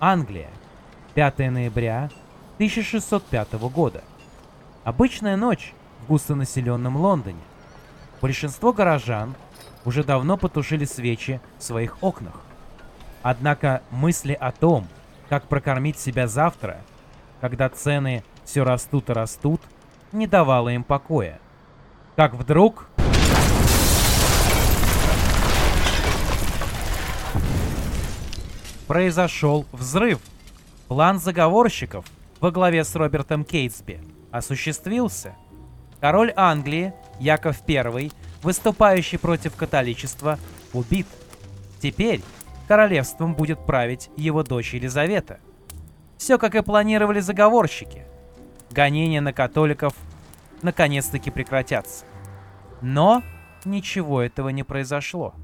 Англия. 5 ноября 1605 года. Обычная ночь в густонаселенном Лондоне. Большинство горожан уже давно потушили свечи в своих окнах. Однако мысли о том, как прокормить себя завтра, когда цены все растут и растут, не давало им покоя. Как вдруг... Произошел взрыв. План заговорщиков во главе с Робертом Кейтсби осуществился. Король Англии Яков I, выступающий против католичества, убит. Теперь королевством будет править его дочь Елизавета. Все как и планировали заговорщики. Гонения на католиков наконец-таки прекратятся. Но ничего этого не произошло.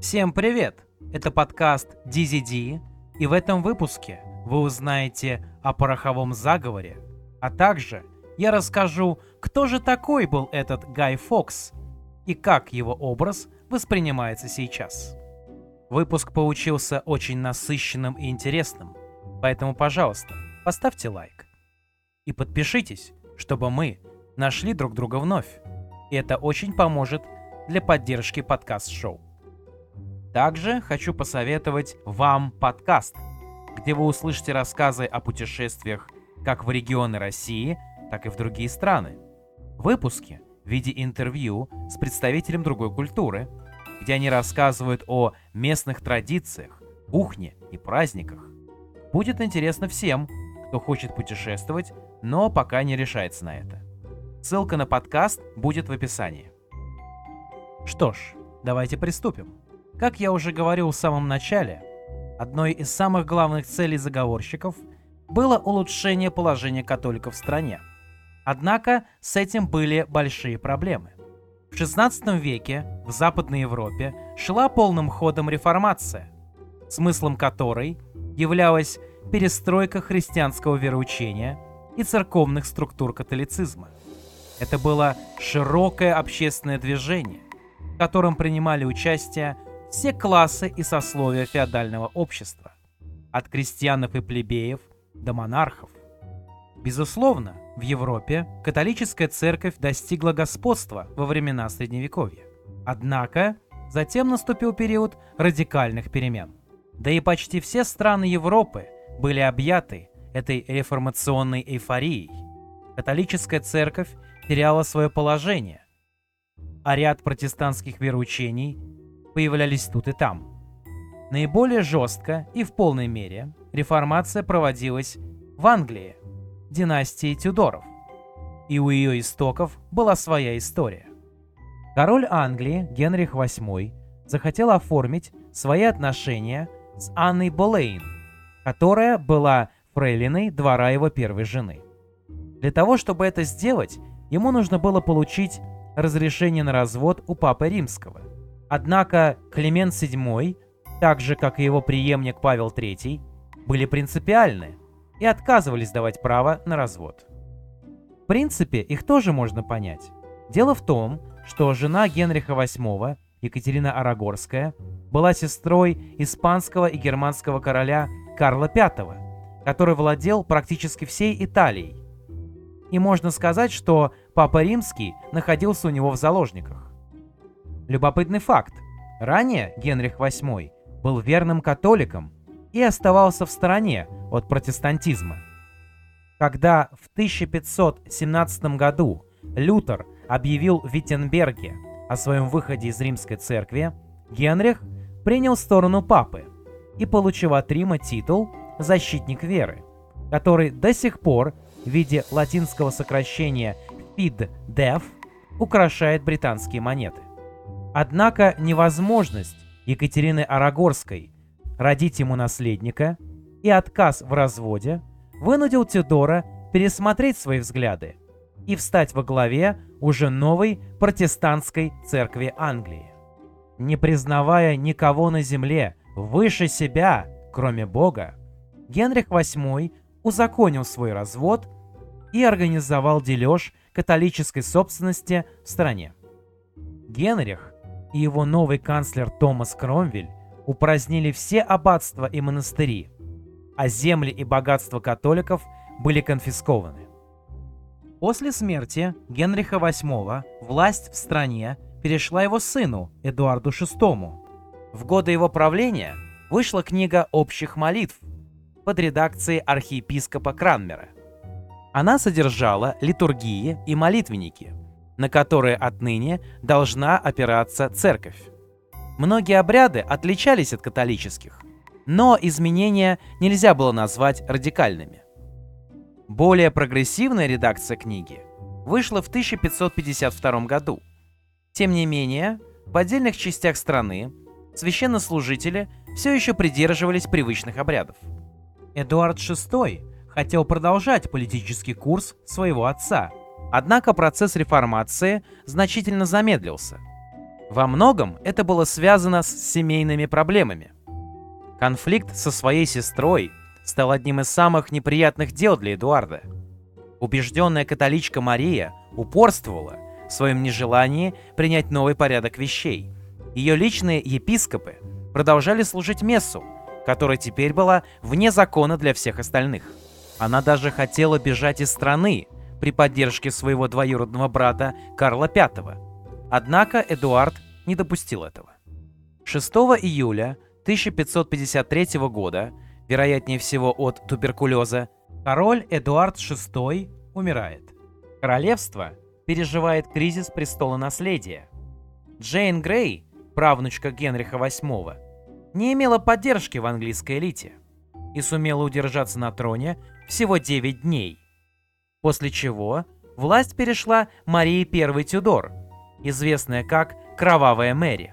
Всем привет! Это подкаст DZD, и в этом выпуске вы узнаете о пороховом заговоре, а также я расскажу, кто же такой был этот Гай Фокс и как его образ воспринимается сейчас. Выпуск получился очень насыщенным и интересным, поэтому, пожалуйста, поставьте лайк. И подпишитесь, чтобы мы нашли друг друга вновь. И это очень поможет для поддержки подкаст-шоу. Также хочу посоветовать вам подкаст, где вы услышите рассказы о путешествиях как в регионы России, так и в другие страны. Выпуски в виде интервью с представителем другой культуры, где они рассказывают о местных традициях, кухне и праздниках. Будет интересно всем, кто хочет путешествовать, но пока не решается на это. Ссылка на подкаст будет в описании. Что ж, давайте приступим. Как я уже говорил в самом начале, одной из самых главных целей заговорщиков было улучшение положения католиков в стране. Однако с этим были большие проблемы. В XVI веке в Западной Европе шла полным ходом реформация, смыслом которой являлась перестройка христианского вероучения и церковных структур католицизма. Это было широкое общественное движение, в котором принимали участие все классы и сословия феодального общества, от крестьянов и плебеев до монархов. Безусловно, в Европе католическая церковь достигла господства во времена Средневековья. Однако, затем наступил период радикальных перемен. Да и почти все страны Европы были объяты этой реформационной эйфорией. Католическая церковь теряла свое положение, а ряд протестантских вероучений появлялись тут и там. Наиболее жестко и в полной мере реформация проводилась в Англии, династии Тюдоров, и у ее истоков была своя история. Король Англии Генрих VIII захотел оформить свои отношения с Анной Болейн, которая была фрейлиной двора его первой жены. Для того, чтобы это сделать, ему нужно было получить разрешение на развод у Папы Римского. Однако Климент VII, так же как и его преемник Павел III, были принципиальны и отказывались давать право на развод. В принципе, их тоже можно понять. Дело в том, что жена Генриха VIII, Екатерина Арагорская, была сестрой испанского и германского короля Карла V, который владел практически всей Италией. И можно сказать, что Папа Римский находился у него в заложниках. Любопытный факт. Ранее Генрих VIII был верным католиком и оставался в стороне от протестантизма. Когда в 1517 году Лютер объявил в Виттенберге о своем выходе из римской церкви, Генрих принял сторону папы и получил от Рима титул «защитник веры», который до сих пор в виде латинского сокращения «fid def» украшает британские монеты. Однако невозможность Екатерины Арагорской родить ему наследника и отказ в разводе вынудил Тюдора пересмотреть свои взгляды и встать во главе уже новой протестантской церкви Англии. Не признавая никого на земле выше себя, кроме Бога, Генрих VIII узаконил свой развод и организовал дележ католической собственности в стране. Генрих и его новый канцлер Томас Кромвель упразднили все аббатства и монастыри, а земли и богатства католиков были конфискованы. После смерти Генриха VIII власть в стране перешла его сыну Эдуарду VI. В годы его правления вышла книга общих молитв под редакцией архиепископа Кранмера. Она содержала литургии и молитвенники, на которые отныне должна опираться церковь. Многие обряды отличались от католических, но изменения нельзя было назвать радикальными. Более прогрессивная редакция книги вышла в 1552 году. Тем не менее, в отдельных частях страны священнослужители все еще придерживались привычных обрядов. Эдуард VI хотел продолжать политический курс своего отца, однако процесс реформации значительно замедлился. Во многом это было связано с семейными проблемами. Конфликт со своей сестрой стал одним из самых неприятных дел для Эдуарда. Убежденная католичка Мария упорствовала в своем нежелании принять новый порядок вещей. Ее личные епископы продолжали служить мессу, которая теперь была вне закона для всех остальных. Она даже хотела бежать из страны при поддержке своего двоюродного брата Карла V. Однако Эдуард не допустил этого. 6 июля 1553 года, вероятнее всего от туберкулеза, король Эдуард VI умирает. Королевство переживает кризис престола наследия. Джейн Грей, правнучка Генриха VIII, не имела поддержки в английской элите и сумела удержаться на троне всего 9 дней. После чего власть перешла Марии I Тюдор, известная как Кровавая Мэри.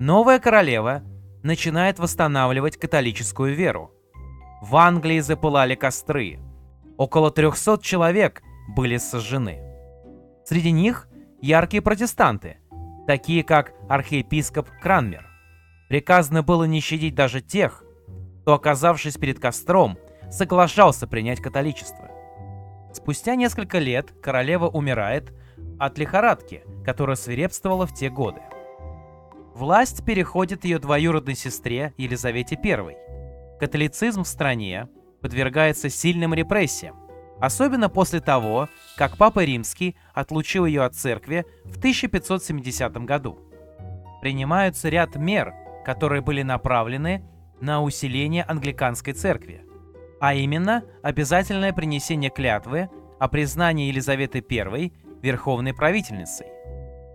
Новая королева начинает восстанавливать католическую веру. В Англии запылали костры. Около 300 человек были сожжены. Среди них яркие протестанты, такие как архиепископ Кранмер. Приказано было не щадить даже тех, кто, оказавшись перед костром, соглашался принять католичество. Спустя несколько лет королева умирает от лихорадки, которая свирепствовала в те годы. Власть переходит ее двоюродной сестре Елизавете I. Католицизм в стране подвергается сильным репрессиям, особенно после того, как Папа Римский отлучил ее от церкви в 1570 году. Принимаются ряд мер, которые были направлены на усиление англиканской церкви, а именно обязательное принесение клятвы о признании Елизаветы I верховной правительницей.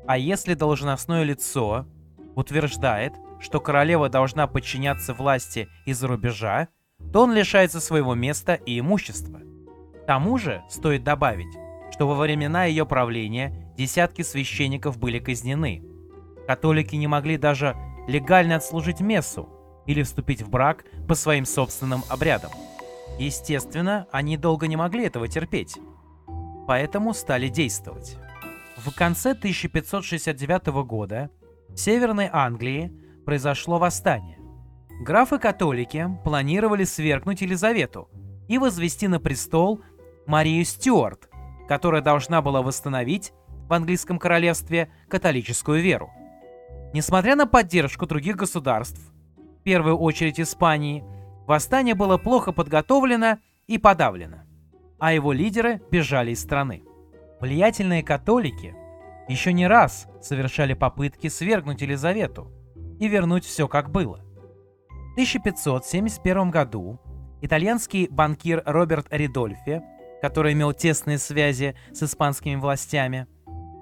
А если должностное лицо утверждает, что королева должна подчиняться власти из-за рубежа, то он лишается своего места и имущества. К тому же стоит добавить, что во времена ее правления десятки священников были казнены. Католики не могли даже легально отслужить мессу или вступить в брак по своим собственным обрядам. Естественно, они долго не могли этого терпеть, поэтому стали действовать. В конце 1569 года в Северной Англии произошло восстание. Графы-католики планировали свергнуть Елизавету и возвести на престол Марию Стюарт, которая должна была восстановить в английском королевстве католическую веру. Несмотря на поддержку других государств, в первую очередь Испании, восстание было плохо подготовлено и подавлено, а его лидеры бежали из страны. Влиятельные католики еще не раз совершали попытки свергнуть Елизавету и вернуть все как было. В 1571 году итальянский банкир Роберт Ридольфи, который имел тесные связи с испанскими властями,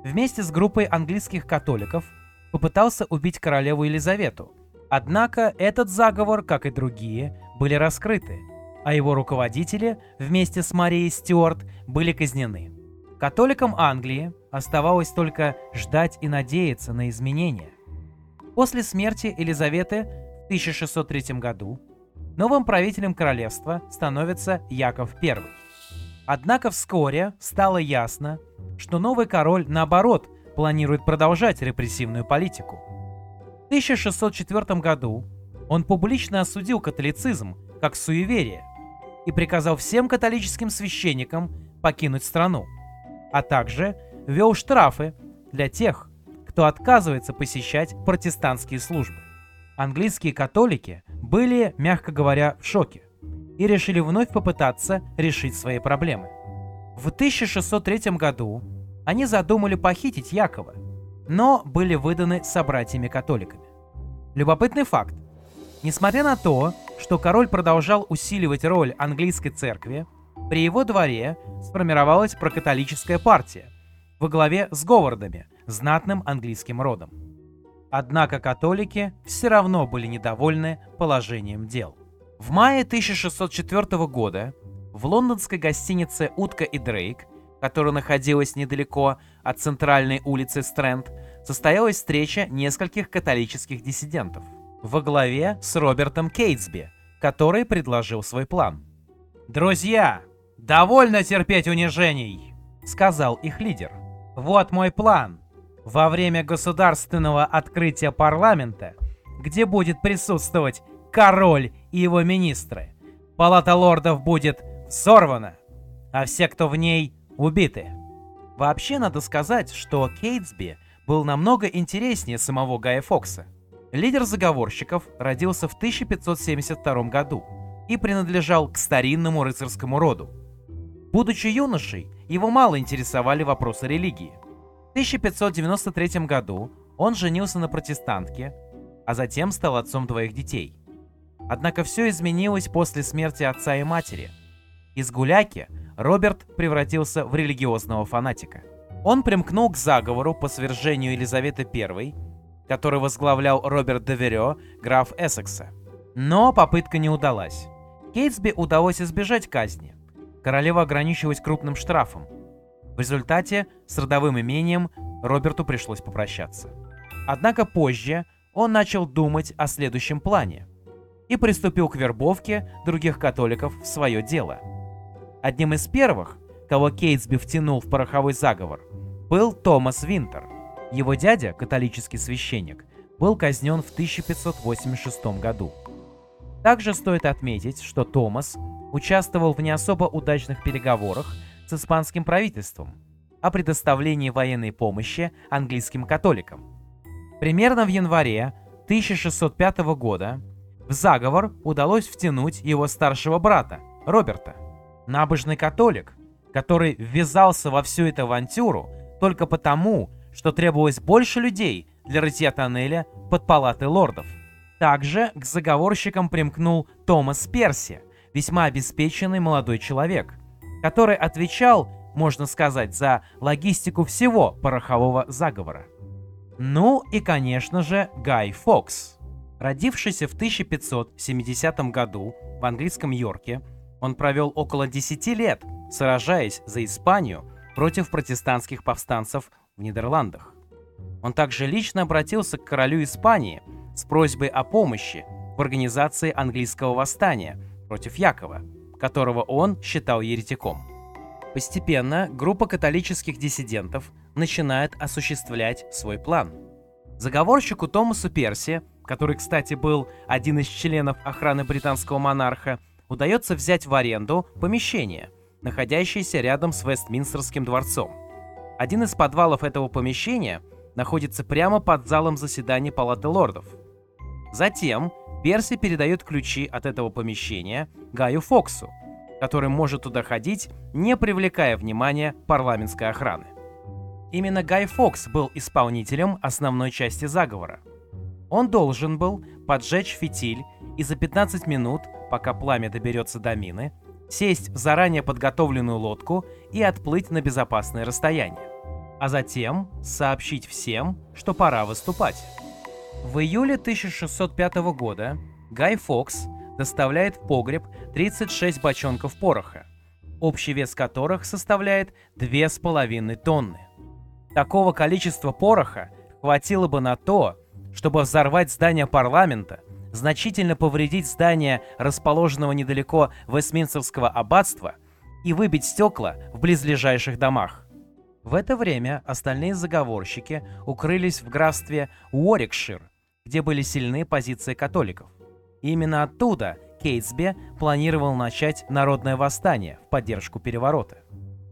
вместе с группой английских католиков – попытался убить королеву Елизавету. Однако этот заговор, как и другие, были раскрыты, а его руководители вместе с Марией Стюарт были казнены. Католикам Англии оставалось только ждать и надеяться на изменения. После смерти Елизаветы в 1603 году новым правителем королевства становится Яков I. Однако вскоре стало ясно, что новый король, наоборот, планирует продолжать репрессивную политику. В 1604 году он публично осудил католицизм как суеверие и приказал всем католическим священникам покинуть страну, а также ввел штрафы для тех, кто отказывается посещать протестантские службы. Английские католики были, мягко говоря, в шоке. и решили вновь попытаться решить свои проблемы. В 1603 году они задумали похитить Якова, но были выданы собратьями-католиками. Любопытный факт. Несмотря на то, что король продолжал усиливать роль английской церкви, при его дворе сформировалась прокатолическая партия во главе с Говардами, знатным английским родом. Однако католики все равно были недовольны положением дел. В мае 1604 года в лондонской гостинице «Утка и Дрейк», которая находилась недалеко от центральной улицы Стрэнд, состоялась встреча нескольких католических диссидентов во главе с Робертом Кейтсби, который предложил свой план. «Друзья, довольно терпеть унижений!» — сказал их лидер. «Вот мой план. Во время государственного открытия парламента, где будет присутствовать король и его министры, палата лордов будет взорвана, а все, кто в ней, убиты». Вообще надо сказать, что Кейтсби был намного интереснее самого Гая Фокса. Лидер заговорщиков родился в 1572 году и принадлежал к старинному рыцарскому роду. Будучи юношей, его мало интересовали вопросы религии. В 1593 году он женился на протестантке, а затем стал отцом двоих детей. Однако все изменилось после смерти отца и матери. Из гуляки Роберт превратился в религиозного фанатика – он примкнул к заговору по свержению Елизаветы I, который возглавлял Роберт Деверё, граф Эссекса. Но попытка не удалась. Кейтсби удалось избежать казни. Королева ограничилась крупным штрафом. В результате с родовым имением Роберту пришлось попрощаться. Однако позже он начал думать о следующем плане и приступил к вербовке других католиков в свое дело. Одним из первых, кого Кейтсби втянул в пороховой заговор, был Томас Винтер. Его дядя, католический священник, был казнен в 1586 году. Также стоит отметить, что Томас участвовал в не особо удачных переговорах с испанским правительством о предоставлении военной помощи английским католикам. Примерно в январе 1605 года в заговор удалось втянуть его старшего брата, Роберта. Набожный католик, который ввязался во всю эту авантюру только потому, что требовалось больше людей для рытья тоннеля под палатой лордов. Также к заговорщикам примкнул Томас Перси, весьма обеспеченный молодой человек, который отвечал, можно сказать, за логистику всего порохового заговора. Ну и, конечно же, Гай Фокс. Родившийся в 1570 году в английском Йорке, он провел около 10 лет сражаясь за Испанию против протестантских повстанцев в Нидерландах. Он также лично обратился к королю Испании с просьбой о помощи в организации английского восстания против Якова, которого он считал еретиком. Постепенно группа католических диссидентов начинает осуществлять свой план. Заговорщику Томасу Перси, который, кстати, был один из членов охраны британского монарха, удается взять в аренду помещение, находящийся рядом с Вестминстерским дворцом. Один из подвалов этого помещения находится прямо под залом заседаний Палаты лордов. Затем Перси передает ключи от этого помещения Гаю Фоксу, который может туда ходить, не привлекая внимания парламентской охраны. Именно Гай Фокс был исполнителем основной части заговора. Он должен был поджечь фитиль и за 15 минут, пока пламя доберется до мины, сесть в заранее подготовленную лодку и отплыть на безопасное расстояние. А затем сообщить всем, что пора выступать. В июле 1605 года Гай Фокс доставляет в погреб 36 бочонков пороха, общий вес которых составляет 2,5 тонны. Такого количества пороха хватило бы на то, чтобы взорвать здание парламента значительно повредить здание, расположенного недалеко Вестминстерского аббатства, и выбить стекла в близлежащих домах. В это время остальные заговорщики укрылись в графстве Уорикшир, где были сильные позиции католиков. И именно оттуда Кейтсби планировал начать народное восстание в поддержку переворота.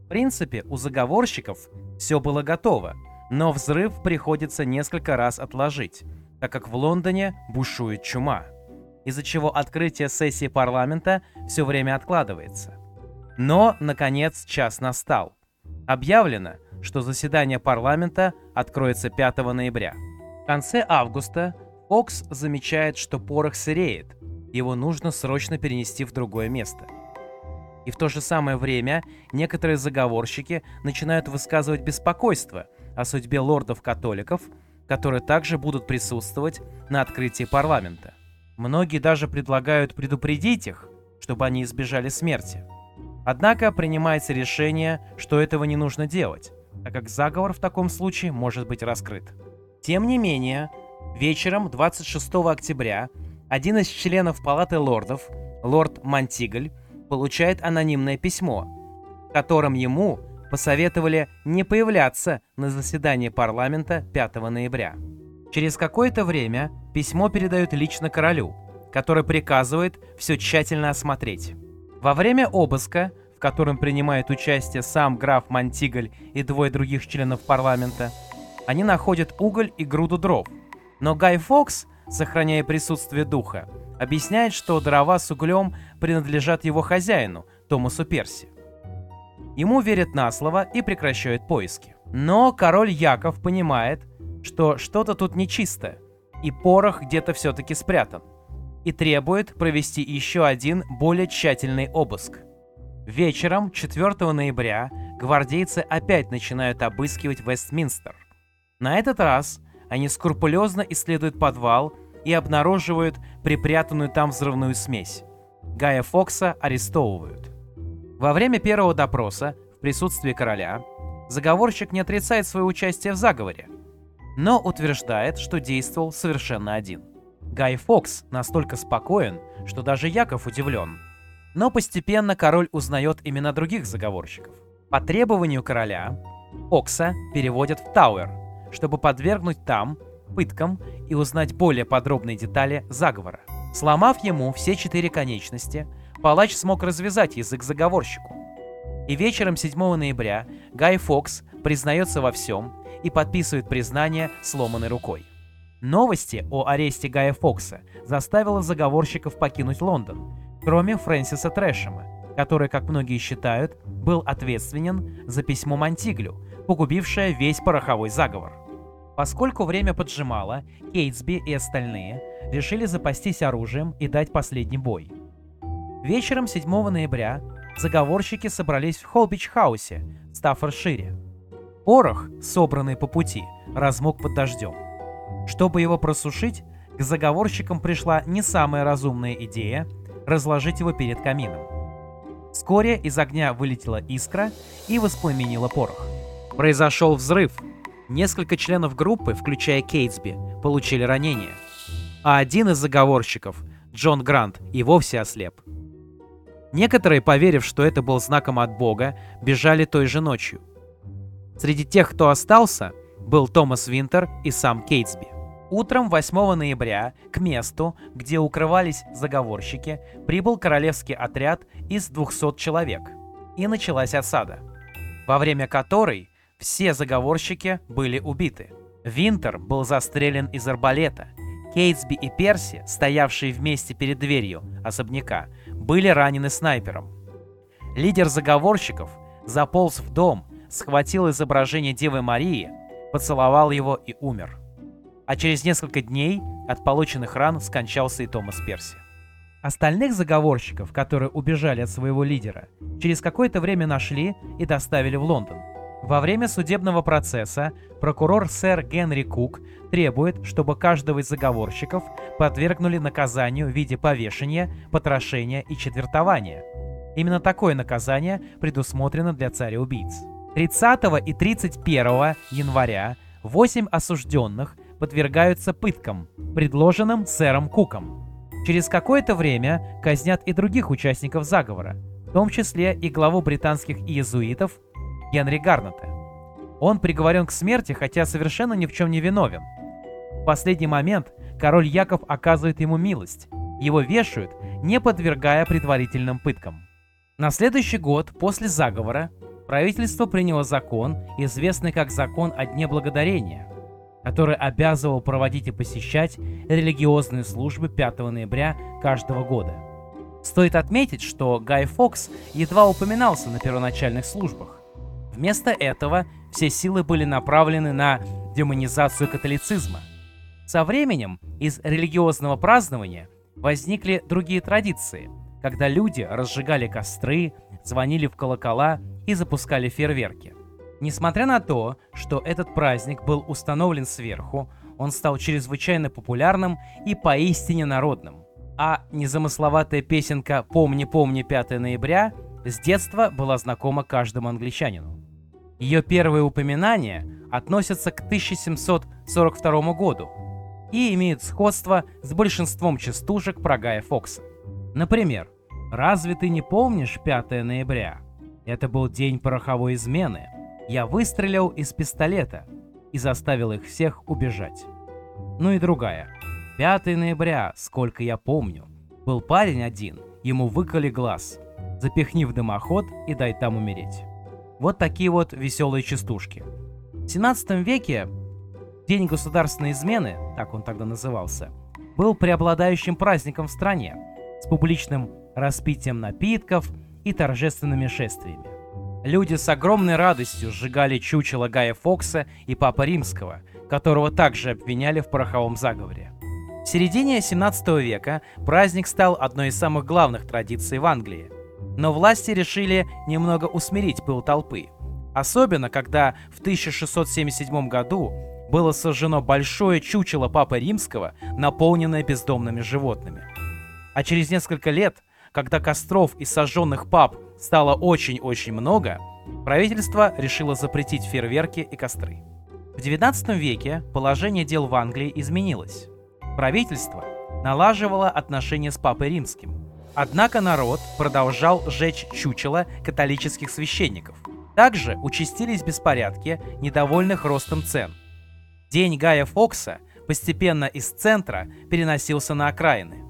В принципе, у заговорщиков все было готово, но взрыв приходится несколько раз отложить, так как в Лондоне бушует чума. из-за чего открытие сессии парламента все время откладывается. Но, наконец, час настал. Объявлено, что заседание парламента откроется 5 ноября. В конце августа Фокс замечает, что порох сыреет, его нужно срочно перенести в другое место. И в то же самое время некоторые заговорщики начинают высказывать беспокойство о судьбе лордов-католиков, которые также будут присутствовать на открытии парламента. Многие даже предлагают предупредить их, чтобы они избежали смерти. Однако принимается решение, что этого не нужно делать, так как заговор в таком случае может быть раскрыт. Тем не менее, вечером 26 октября один из членов Палаты лордов, лорд Монтигль, получает анонимное письмо, в котором ему посоветовали не появляться на заседании парламента 5 ноября. Через какое-то время письмо передают лично королю, который приказывает все тщательно осмотреть. Во время обыска, в котором принимает участие сам граф Монтигль и двое других членов парламента, они находят уголь и груду дров. Но Гай Фокс, сохраняя присутствие духа, объясняет, что дрова с углем принадлежат его хозяину, Томасу Перси. Ему верят на слово и прекращают поиски. Но король Яков понимает, что что-то тут нечисто, и порох где-то все-таки спрятан, и требует провести еще один более тщательный обыск. Вечером 4 ноября гвардейцы опять начинают обыскивать Вестминстер. На этот раз они скрупулезно исследуют подвал и обнаруживают припрятанную там взрывную смесь. Гая Фокса арестовывают. Во время первого допроса в присутствии короля заговорщик не отрицает свое участие в заговоре, но утверждает, что действовал совершенно один. Гай Фокс настолько спокоен, что даже Яков удивлен. Но постепенно король узнает имена других заговорщиков. По требованию короля Фокса переводят в Тауэр, чтобы подвергнуть там пыткам и узнать более подробные детали заговора. Сломав ему все четыре конечности, палач смог развязать язык заговорщику. И вечером 7 ноября Гай Фокс признается во всем и подписывает признание сломанной рукой. Новости о аресте Гая Фокса заставило заговорщиков покинуть Лондон, кроме Фрэнсиса Трэшема, который, как многие считают, был ответственен за письмо Монтиглю, погубившее весь пороховой заговор. Поскольку время поджимало, Кейтсби и остальные решили запастись оружием и дать последний бой. Вечером 7 ноября заговорщики собрались в Холбич-хаусе в Стаффордшире. Порох, собранный по пути, размок под дождем. Чтобы его просушить, к заговорщикам пришла не самая разумная идея разложить его перед камином. Вскоре из огня вылетела искра и воспламенила порох. Произошел взрыв. Несколько членов группы, включая Кейтсби, получили ранения. А один из заговорщиков, Джон Грант, и вовсе ослеп. Некоторые, поверив, что это был знаком от Бога, бежали той же ночью – Среди тех, кто остался, был Томас Винтер и сам Кейтсби. Утром 8 ноября к месту, где укрывались заговорщики, прибыл королевский отряд из 200 человек, и началась осада, во время которой все заговорщики были убиты. Винтер был застрелен из арбалета. Кейтсби и Перси, стоявшие вместе перед дверью особняка, были ранены снайпером. Лидер заговорщиков заполз в дом схватил изображение Девы Марии, поцеловал его и умер. А через несколько дней от полученных ран скончался и Томас Перси. Остальных заговорщиков, которые убежали от своего лидера, через какое-то время нашли и доставили в Лондон. Во время судебного процесса прокурор сэр Генри Кук требует, чтобы каждого из заговорщиков подвергнули наказанию в виде повешения, потрошения и четвертования. Именно такое наказание предусмотрено для царя-убийц. 30 и 31 января 8 осужденных подвергаются пыткам, предложенным сэром Куком. Через какое-то время казнят и других участников заговора, в том числе и главу британских иезуитов Генри Гарната. Он приговорен к смерти, хотя совершенно ни в чем не виновен. В последний момент король Яков оказывает ему милость. Его вешают, не подвергая предварительным пыткам. На следующий год после заговора правительство приняло закон, известный как Закон о Дне Благодарения. который обязывал проводить и посещать религиозные службы 5 ноября каждого года. Стоит отметить, что Гай Фокс едва упоминался на первоначальных службах. Вместо этого все силы были направлены на демонизацию католицизма. Со временем из религиозного празднования возникли другие традиции, когда люди разжигали костры, звонили в колокола и запускали фейерверки. Несмотря на то, что этот праздник был установлен сверху, он стал чрезвычайно популярным и поистине народным. А незамысловатая песенка «Помни, помни 5 ноября» с детства была знакома каждому англичанину. Ее первые упоминания относятся к 1742 году и имеют сходство с большинством частушек про Гая Фокса. Например, «Разве ты не помнишь 5 ноября? Это был день пороховой измены. Я выстрелил из пистолета и заставил их всех убежать». Ну и другая. 5 ноября, сколько я помню. Был парень один, ему выколи глаз. Запихни в дымоход и дай там умереть. Вот такие вот веселые частушки. В 17 веке День государственной измены, так он тогда назывался, был преобладающим праздником в стране, с публичным распитием напитков и торжественными шествиями. Люди с огромной радостью сжигали чучело Гая Фокса и Папа Римского, которого также обвиняли в пороховом заговоре. В середине 17 века праздник стал одной из самых главных традиций в Англии. Но власти решили немного усмирить пыл толпы. Особенно, когда в 1677 году было сожжено большое чучело Папы Римского, наполненное бездомными животными. А через несколько лет, когда костров и сожженных пап стало очень-очень много, правительство решило запретить фейерверки и костры. В 19 веке положение дел в Англии изменилось. Правительство налаживало отношения с Папой Римским. Однако народ продолжал жечь чучело католических священников. Также участились беспорядки, недовольных ростом цен. День Гая Фокса постепенно из центра переносился на окраины.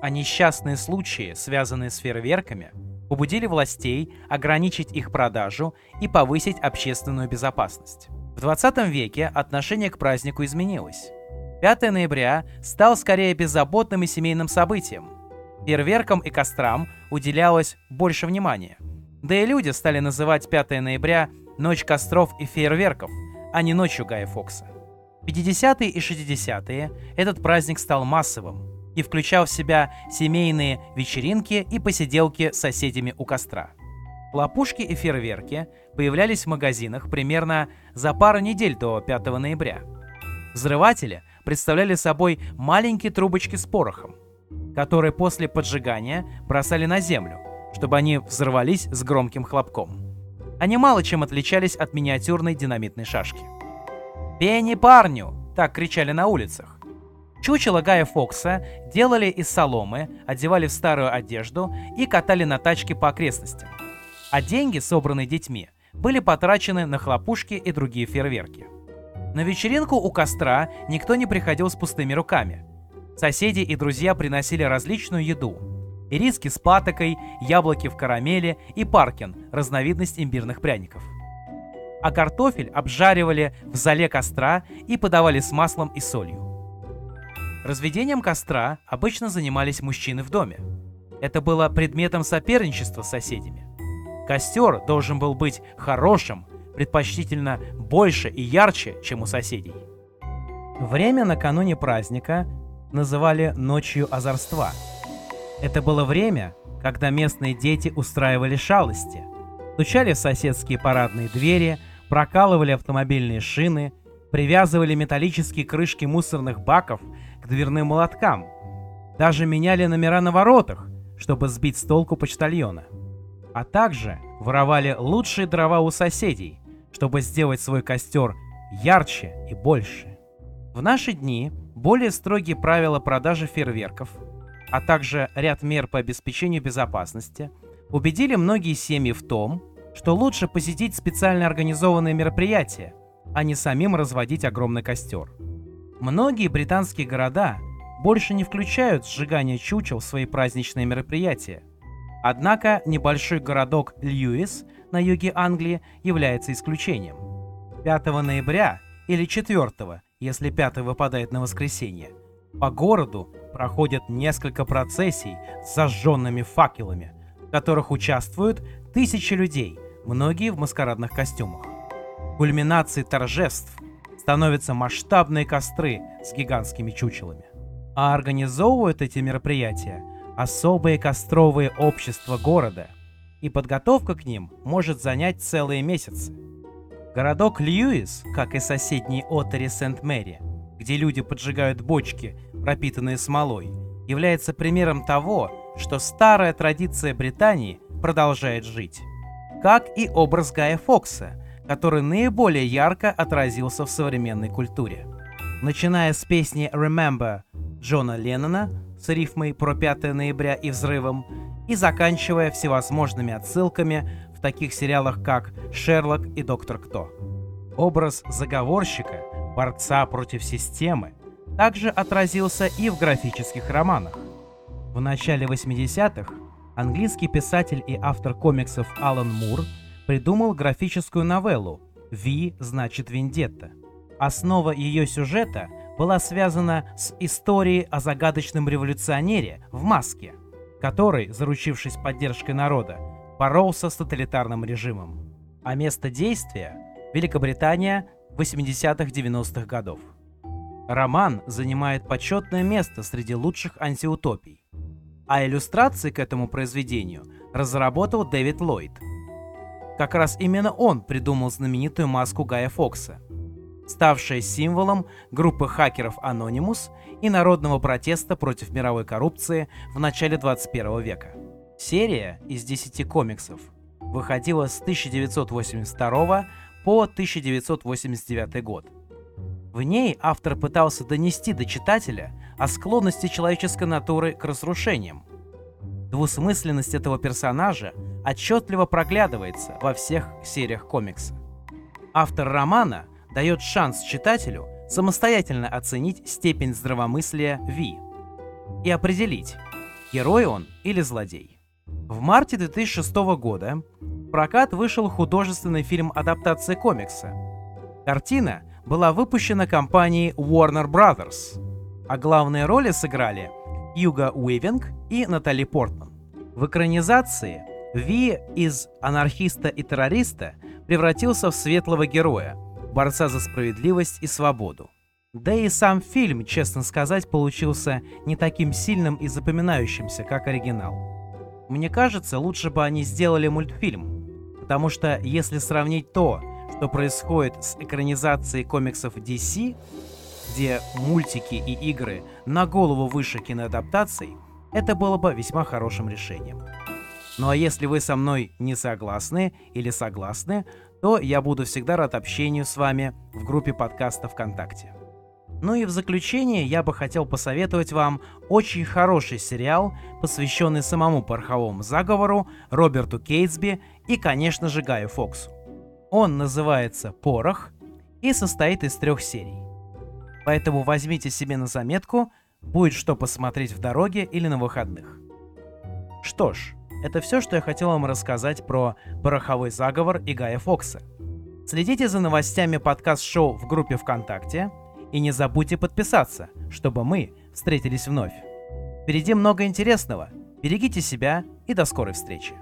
А несчастные случаи, связанные с фейерверками, побудили властей ограничить их продажу и повысить общественную безопасность. В 20 веке отношение к празднику изменилось. 5 ноября стал скорее беззаботным и семейным событием. Фейерверкам и кострам уделялось больше внимания. Да и люди стали называть 5 ноября «Ночь костров и фейерверков», а не «Ночью Гая Фокса». 50-е и 60-е этот праздник стал массовым и включал в себя семейные вечеринки и посиделки с соседями у костра. Лопушки и фейерверки появлялись в магазинах примерно за пару недель до 5 ноября. Взрыватели представляли собой маленькие трубочки с порохом, которые после поджигания бросали на землю, чтобы они взорвались с громким хлопком. Они мало чем отличались от миниатюрной динамитной шашки. «Пенни парню!» — так кричали на улицах. Чучело Гая Фокса делали из соломы, одевали в старую одежду и катали на тачке по окрестностям. А деньги, собранные детьми, были потрачены на хлопушки и другие фейерверки. На вечеринку у костра никто не приходил с пустыми руками. Соседи и друзья приносили различную еду. Ириски с патокой, яблоки в карамели и паркин – разновидность имбирных пряников. А картофель обжаривали в зале костра и подавали с маслом и солью. Разведением костра обычно занимались мужчины в доме. Это было предметом соперничества с соседями. Костер должен был быть хорошим, предпочтительно больше и ярче, чем у соседей. Время накануне праздника называли «ночью озорства». Это было время, когда местные дети устраивали шалости, стучали в соседские парадные двери, прокалывали автомобильные шины, привязывали металлические крышки мусорных баков к дверным молоткам, даже меняли номера на воротах, чтобы сбить с толку почтальона. А также воровали лучшие дрова у соседей, чтобы сделать свой костер ярче и больше. В наши дни более строгие правила продажи фейерверков, а также ряд мер по обеспечению безопасности убедили многие семьи в том, что лучше посетить специально организованные мероприятия, а не самим разводить огромный костер. Многие британские города больше не включают сжигание чучел в свои праздничные мероприятия. Однако небольшой городок Льюис на юге Англии является исключением. 5 ноября или 4, если 5 выпадает на воскресенье, по городу проходят несколько процессий с зажженными факелами, в которых участвуют тысячи людей, многие в маскарадных костюмах. Кульминацией торжеств становятся масштабные костры с гигантскими чучелами. А организовывают эти мероприятия особые костровые общества города, и подготовка к ним может занять целые месяцы. Городок Льюис, как и соседний Оттери Сент-Мэри, где люди поджигают бочки, пропитанные смолой, является примером того, что старая традиция Британии продолжает жить. Как и образ Гая Фокса, который наиболее ярко отразился в современной культуре. Начиная с песни «Remember» Джона Леннона с рифмой про 5 ноября и взрывом, и заканчивая всевозможными отсылками в таких сериалах, как «Шерлок» и «Доктор Кто». Образ заговорщика, борца против системы, также отразился и в графических романах. В начале 80-х английский писатель и автор комиксов Алан Мур придумал графическую новеллу «Ви значит Вендетта». Основа ее сюжета – была связана с историей о загадочном революционере в маске, который, заручившись поддержкой народа, боролся с тоталитарным режимом. А место действия – Великобритания 80-х-90-х годов. Роман занимает почетное место среди лучших антиутопий. А иллюстрации к этому произведению разработал Дэвид Ллойд. Как раз именно он придумал знаменитую маску Гая Фокса – ставшая символом группы хакеров Anonymous и народного протеста против мировой коррупции в начале 21 века. Серия из 10 комиксов выходила с 1982 по 1989 год. В ней автор пытался донести до читателя о склонности человеческой натуры к разрушениям. Двусмысленность этого персонажа отчетливо проглядывается во всех сериях комикса. Автор романа дает шанс читателю самостоятельно оценить степень здравомыслия Ви и определить, герой он или злодей. В марте 2006 года в прокат вышел художественный фильм адаптации комикса. Картина была выпущена компанией Warner Brothers, а главные роли сыграли Юга Уивинг и Натали Портман. В экранизации Ви из анархиста и террориста превратился в светлого героя – борца за справедливость и свободу. Да и сам фильм, честно сказать, получился не таким сильным и запоминающимся, как оригинал. Мне кажется, лучше бы они сделали мультфильм, потому что если сравнить то, что происходит с экранизацией комиксов DC, где мультики и игры на голову выше киноадаптаций, это было бы весьма хорошим решением. Ну а если вы со мной не согласны или согласны, то я буду всегда рад общению с вами в группе подкаста ВКонтакте. Ну и в заключение я бы хотел посоветовать вам очень хороший сериал, посвященный самому пороховому заговору, Роберту Кейтсби и, конечно же, Гаю Фоксу. Он называется «Порох» и состоит из трех серий. Поэтому возьмите себе на заметку, будет что посмотреть в дороге или на выходных. Что ж, это все, что я хотел вам рассказать про пороховой заговор и Гая Фокса. Следите за новостями подкаст-шоу в группе ВКонтакте и не забудьте подписаться, чтобы мы встретились вновь. Впереди много интересного. Берегите себя и до скорой встречи.